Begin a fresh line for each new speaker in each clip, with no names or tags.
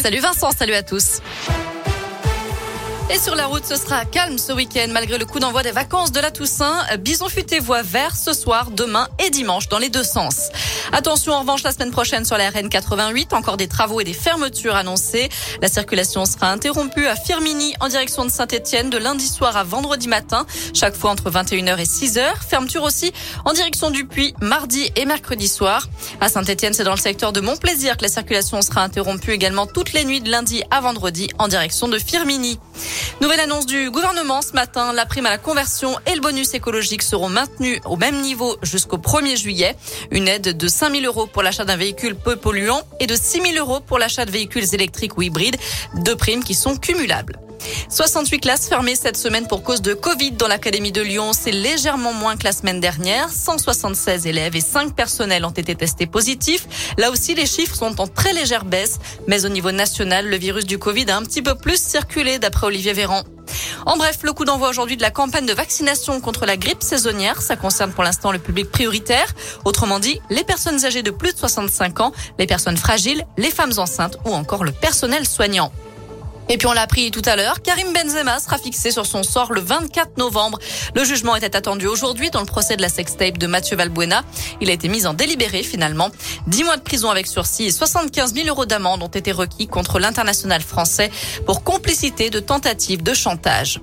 Salut Vincent, salut à tous. Et sur la route, ce sera calme ce week-end malgré le coup d'envoi des vacances de la Toussaint. Bison futé voit vert ce soir, demain et dimanche dans les deux sens. Attention en revanche la semaine prochaine sur la RN 88, encore des travaux et des fermetures annoncées. La circulation sera interrompue à Firmini en direction de Saint-Etienne de lundi soir à vendredi matin, chaque fois entre 21h et 6h. Fermeture aussi en direction du Puy mardi et mercredi soir. À Saint-Etienne, c'est dans le secteur de Montplaisir que la circulation sera interrompue également toutes les nuits de lundi à vendredi en direction de Firmini. Nouvelle annonce du gouvernement ce matin. La prime à la conversion et le bonus écologique seront maintenus au même niveau jusqu'au 1er juillet. Une aide de 5 000 euros pour l'achat d'un véhicule peu polluant et de 6 000 euros pour l'achat de véhicules électriques ou hybrides. Deux primes qui sont cumulables. 68 classes fermées cette semaine pour cause de Covid dans l'Académie de Lyon. C'est légèrement moins que la semaine dernière. 176 élèves et 5 personnels ont été testés positifs. Là aussi, les chiffres sont en très légère baisse. Mais au niveau national, le virus du Covid a un petit peu plus circulé d'après Olivier Véran. En bref, le coup d'envoi aujourd'hui de la campagne de vaccination contre la grippe saisonnière, ça concerne pour l'instant le public prioritaire. Autrement dit, les personnes âgées de plus de 65 ans, les personnes fragiles, les femmes enceintes ou encore le personnel soignant. Et puis on l'a appris tout à l'heure, Karim Benzema sera fixé sur son sort le 24 novembre. Le jugement était attendu aujourd'hui dans le procès de la sextape de Mathieu Valbuena. Il a été mis en délibéré finalement. 10 mois de prison avec sursis et 75 000 euros d'amende ont été requis contre l'international français pour complicité de tentative de chantage.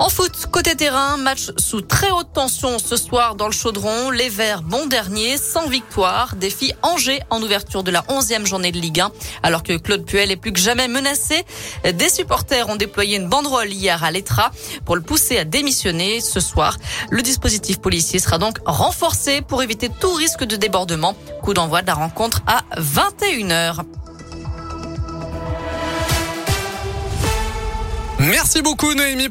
En foot, côté terrain, match sous très haute tension ce soir dans le chaudron. Les Verts, bon dernier, sans victoire. Défi Angers en ouverture de la 11e journée de Ligue 1. Alors que Claude Puel est plus que jamais menacé, des supporters ont déployé une banderole hier à l'Etra pour le pousser à démissionner ce soir. Le dispositif policier sera donc renforcé pour éviter tout risque de débordement. Coup d'envoi de la rencontre à 21h.
Merci beaucoup Noémie.